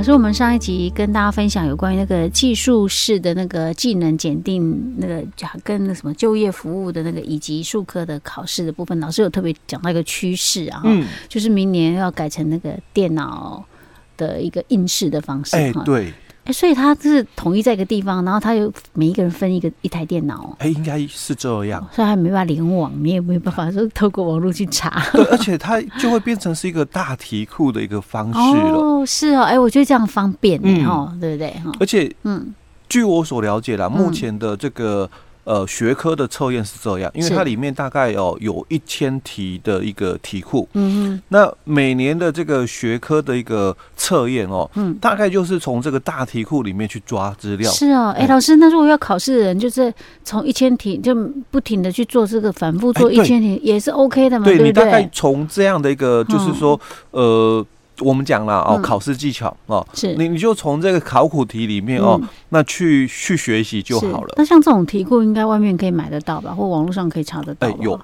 老师，我们上一集跟大家分享有关于那个技术式的那个技能检定，那个跟那什么就业服务的那个以及术科的考试的部分，老师有特别讲到一个趋势啊，嗯，就是明年要改成那个电脑的一个应试的方式，哎，对。哎，所以他是统一在一个地方，然后他又每一个人分一个一台电脑。哎，应该是这样。所以他没办法联网，你也没有办法说透过网络去查。对，而且它就会变成是一个大题库的一个方式了。哦，是哦，哎，我觉得这样方便，嗯，哦，对不对？哈，而且，嗯，据我所了解啦，目前的这个。呃，学科的测验是这样，因为它里面大概哦有一千题的一个题库，嗯嗯，那每年的这个学科的一个测验哦，嗯，大概就是从这个大题库里面去抓资料。是哦，哎，老师，那如果要考试的人，就是从一千题就不停的去做这个反复做一千题，也是 OK 的嘛？对，你大概从这样的一个，就是说，呃。我们讲了哦，考试技巧哦，是。你你就从这个考古题里面哦，那去去学习就好了。那像这种题库，应该外面可以买得到吧，或网络上可以查得到。哎，有。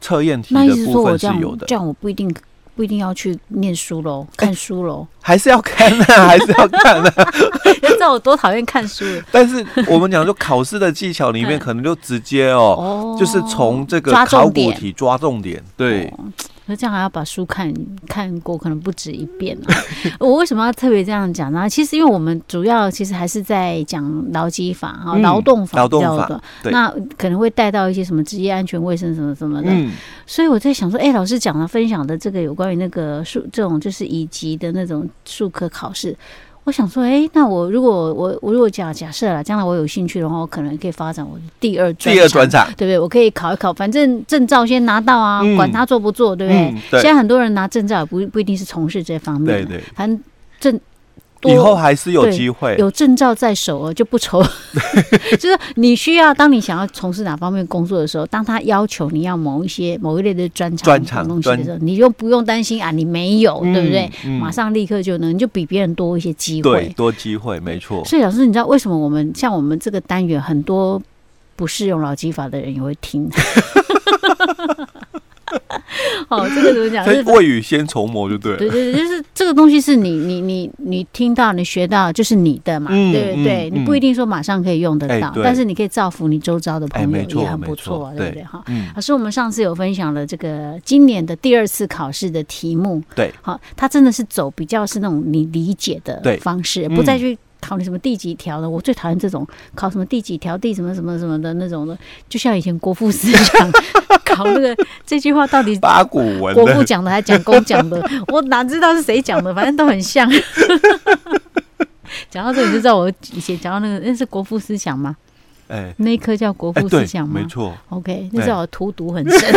测验题的部分是有的。这样我不一定不一定要去念书喽，看书喽，还是要看啊，还是要看啊。你知道我多讨厌看书。但是我们讲说考试的技巧里面，可能就直接哦，就是从这个考古题抓重点，对。那这样还要把书看看过，可能不止一遍啊。我为什么要特别这样讲呢？其实因为我们主要其实还是在讲劳基法哈，劳动法比较多，那可能会带到一些什么职业安全卫生什么什么的。所以我在想说，哎，老师讲了分享的这个有关于那个数这种就是乙级的那种数科考试。我想说，哎、欸，那我如果我我如果假假设了，将来我有兴趣的话，我可能可以发展我的第二第二专长，对不对？我可以考一考，反正证照先拿到啊，嗯、管他做不做，对不对？嗯、对，现在很多人拿证照也不不一定是从事这方面，对对，反正证。以后还是有机会，有证照在手哦，就不愁。就是你需要，当你想要从事哪方面工作的时候，当他要求你要某一些某一类的专长、专长东西的时候，你就不用担心啊，你没有，对不对？马上立刻就能，你就比别人多一些机会，对，多机会，没错。所以老师，你知道为什么我们像我们这个单元很多不适用劳基法的人也会听？哦，这个怎么讲？是未雨先绸缪就对。对对对，就是这个东西是你你你你听到你学到就是你的嘛，嗯、对不对，嗯、你不一定说马上可以用得到，欸、但是你可以造福你周遭的朋友也很不错，欸、对不对？哈，老师，我们上次有分享了这个今年的第二次考试的题目，对，好，它真的是走比较是那种你理解的方式，不再去。考你什么第几条的？我最讨厌这种考什么第几条、第什么什么什么的那种的，就像以前国父思想考那个这句话到底八股文国父讲的还是蒋公讲的？我哪知道是谁讲的？反正都很像。讲到这里就知道我以前讲到那个那是国父思想吗？哎、那一科叫国父思想吗？没错。OK，那时候我荼毒很深。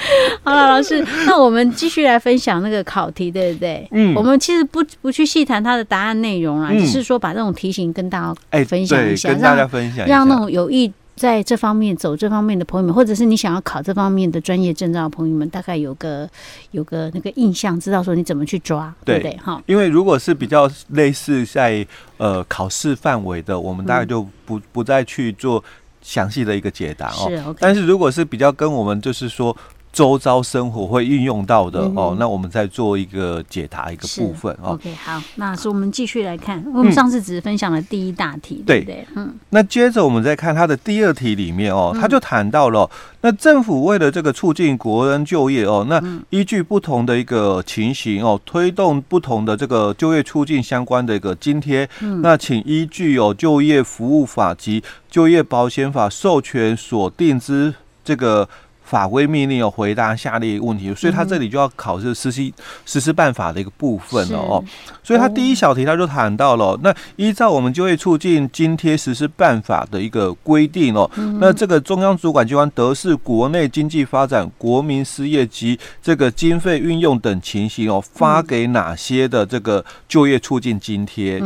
好了，老师，那我们继续来分享那个考题，对不对？嗯，我们其实不不去细谈它的答案内容啦，只是说把这种题型跟大家分享一下，跟大家分享，让那种有意在这方面走这方面的朋友们，或者是你想要考这方面的专业证照的朋友们，大概有个有个那个印象，知道说你怎么去抓，对不对？哈，因为如果是比较类似在呃考试范围的，我们大概就不不再去做详细的一个解答哦。是，但是如果是比较跟我们就是说。周遭生活会运用到的哦，那我们再做一个解答一个部分哦。OK，好，那是我们继续来看，我们上次只是分享了第一大题，对不对？嗯，那接着我们再看它的第二题里面哦，他就谈到了，那政府为了这个促进国人就业哦，那依据不同的一个情形哦，推动不同的这个就业促进相关的一个津贴，那请依据有就业服务法及就业保险法授权所定之这个。法规命令有回答下列问题，所以他这里就要考试实施实施办法的一个部分了哦。所以他第一小题他就谈到了，那依照我们就业促进津贴实施办法的一个规定哦，那这个中央主管机关得视国内经济发展、国民失业及这个经费运用等情形哦，发给哪些的这个就业促进津贴？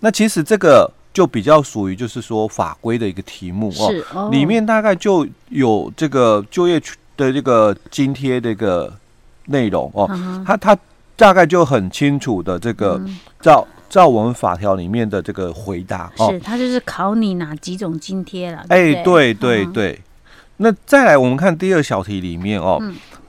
那其实这个。就比较属于就是说法规的一个题目哦，哦，里面大概就有这个就业的这个津贴的一个内容哦，它它大概就很清楚的这个照照我们法条里面的这个回答哦，是它就是考你哪几种津贴了？哎，对对？对，那再来我们看第二小题里面哦，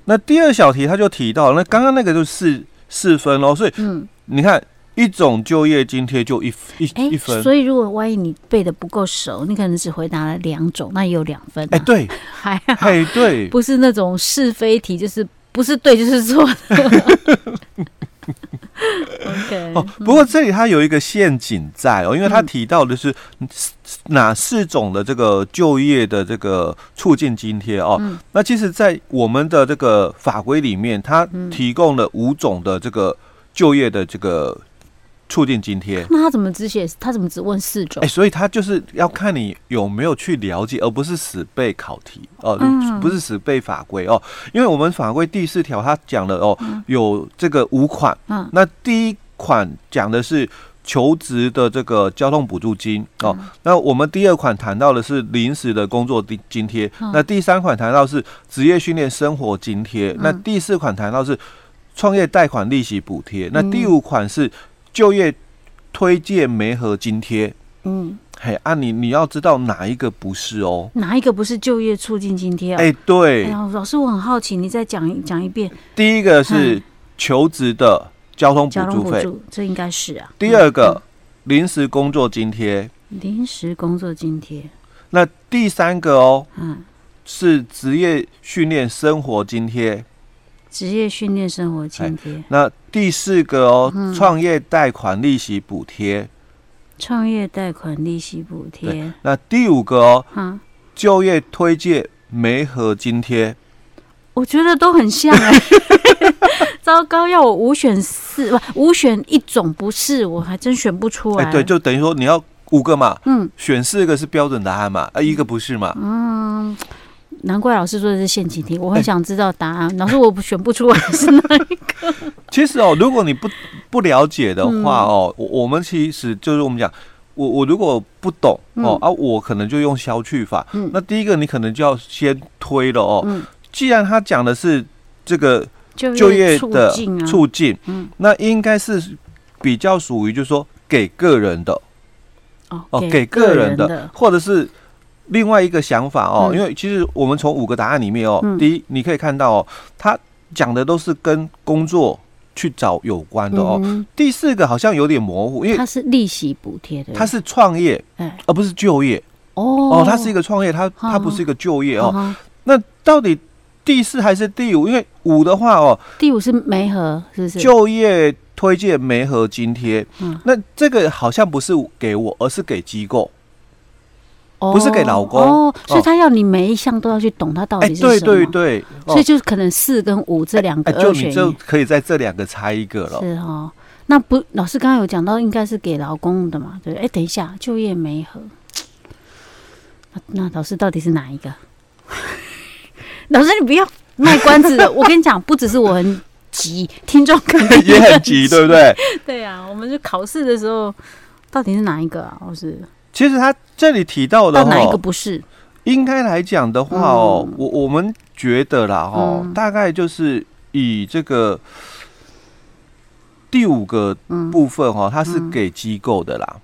那第二小题他就提到，那刚刚那个就四四分哦，所以嗯，你看。一种就业津贴就一一一分，所以如果万一你背的不够熟，你可能只回答了两种，那也有两分。哎，对，还哎对，不是那种是非题，就是不是对就是错的。OK，哦，不过这里它有一个陷阱在哦，因为它提到的是哪四种的这个就业的这个促进津贴哦。那其实，在我们的这个法规里面，它提供了五种的这个就业的这个。促进津贴，那他怎么只写？他怎么只问四种？哎、欸，所以他就是要看你有没有去了解，而不是死背考题哦，呃、不是死背法规哦。因为我们法规第四条他讲了哦，有这个五款。嗯，那第一款讲的是求职的这个交通补助金哦。那我们第二款谈到的是临时的工作津津贴。那第三款谈到是职业训练生活津贴。那第四款谈到是创业贷款利息补贴。那第五款是。就业推荐媒合津贴，嗯，嘿，啊你，你你要知道哪一个不是哦？哪一个不是就业促进津贴？哎，对，哎呀，老师，我很好奇，你再讲一讲一遍。第一个是求职的交通补助费，这应该是啊。第二个临时工作津贴，临时工作津贴。那第三个哦，嗯，是职业训练生活津贴。职业训练生活津贴。那第四个哦，创业贷款利息补贴。创业贷款利息补贴。那第五个哦，嗯，就业推介媒合津贴。我觉得都很像哎，糟糕，要我五选四不五选一种不是，我还真选不出来。哎，对，就等于说你要五个嘛，嗯，选四个是标准答案嘛，啊，一个不是嘛，嗯。难怪老师说的是陷阱题，我很想知道答案。欸、老师，我选不出来是哪一个。其实哦，如果你不不了解的话哦，我、嗯、我们其实就是我们讲，我我如果不懂哦、嗯、啊，我可能就用消去法。嗯、那第一个你可能就要先推了哦。嗯、既然他讲的是这个就业的促进，嗯，那应该是比较属于就是说给个人的哦，给个人的，或者是。另外一个想法哦，因为其实我们从五个答案里面哦，第一你可以看到哦，他讲的都是跟工作去找有关的哦。第四个好像有点模糊，因为它是利息补贴的，它是创业，而不是就业哦。哦，它是一个创业，它它不是一个就业哦。那到底第四还是第五？因为五的话哦，第五是媒合，是不是？就业推荐媒合津贴，嗯，那这个好像不是给我，而是给机构。不是给老公哦，所以他要你每一项都要去懂，他到底是什么？对对对，所以就是可能四跟五这两个，就你就可以在这两个猜一个了。是哦，那不老师刚刚有讲到，应该是给老公的嘛？对，哎，等一下，就业没合，那老师到底是哪一个？老师你不要卖关子了，我跟你讲，不只是我很急，听众可能 也很急，对不对？对呀，我们就考试的时候，到底是哪一个啊？老师？其实他这里提到的，哪一个不是？应该来讲的话哦，我我们觉得啦，哦，大概就是以这个第五个部分哈，它是给机构的啦，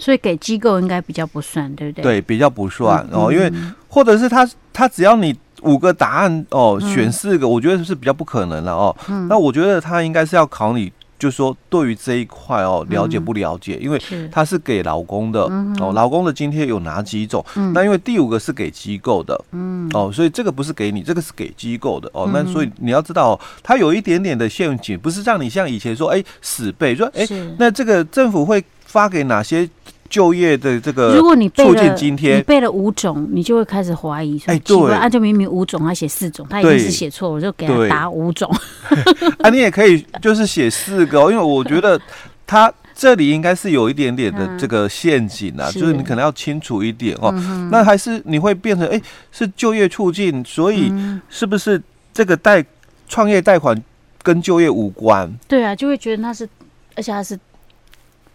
所以给机构应该比较不算，对不对？对，比较不算哦，因为或者是他他只要你五个答案哦，选四个，我觉得是比较不可能了哦。嗯、那我觉得他应该是要考你。就是说，对于这一块哦，了解不了解？嗯、因为它是给劳工的、嗯、哦，劳工的津贴有哪几种？嗯、那因为第五个是给机构的，嗯，哦，所以这个不是给你，这个是给机构的哦。那所以你要知道，它有一点点的陷阱，不是让你像以前说，哎，死背说，哎，那这个政府会发给哪些？就业的这个，如果你背了今天，你背了五种，你就会开始怀疑说，哎，对，啊，就明明五种，他写四种，他一定是写错，我就给他打五种。啊，你也可以就是写四个哦，因为我觉得他这里应该是有一点点的这个陷阱啊，就是你可能要清楚一点哦。那还是你会变成哎，是就业促进，所以是不是这个贷创业贷款跟就业无关？对啊，就会觉得那是，而且他是。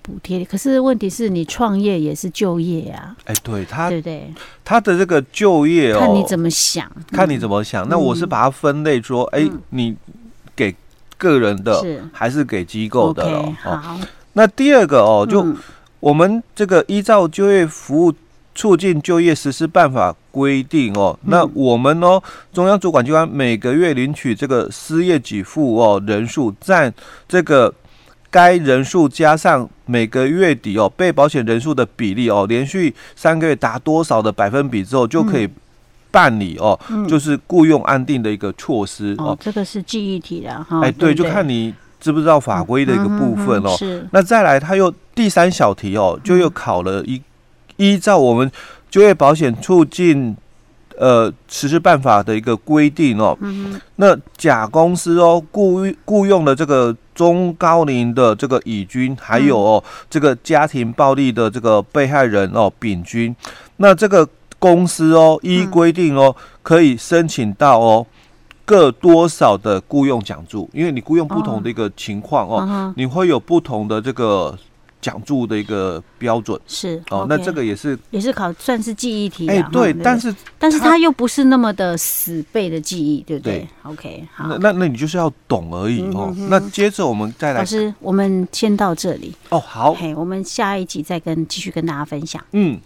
补贴，可是问题是你创业也是就业啊。哎，对他，对对，他的这个就业哦，看你怎么想，看你怎么想。那我是把它分类说，哎，你给个人的还是给机构的哦。好，那第二个哦，就我们这个依照就业服务促进就业实施办法规定哦，那我们哦，中央主管机关每个月领取这个失业给付哦，人数占这个。该人数加上每个月底哦被保险人数的比例哦，连续三个月达多少的百分比之后，就可以办理哦，嗯、就是雇佣安定的一个措施哦。哦，这个是记忆题的哈。哎，对，就看你知不知道法规的一个部分哦。是。那再来，他又第三小题哦，就又考了一依照我们就业保险促进。呃，实施办法的一个规定哦，嗯、那甲公司哦雇雇佣的这个中高龄的这个乙军，还有哦、嗯、这个家庭暴力的这个被害人哦丙军，那这个公司哦依规定哦、嗯、可以申请到哦各多少的雇佣奖助，因为你雇佣不同的一个情况哦，哦你会有不同的这个。奖助的一个标准是哦，那这个也是也是考算是记忆题哎，对，但是但是它又不是那么的死背的记忆，对不对？OK，好，那那你就是要懂而已哦。那接着我们再来，老师，我们先到这里哦。好，嘿，我们下一集再跟继续跟大家分享。嗯，